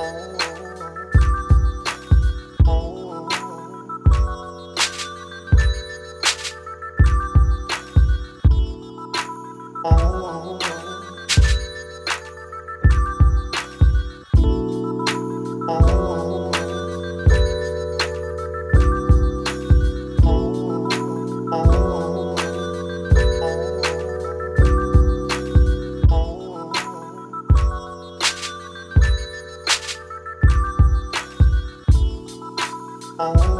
Oh. Oh.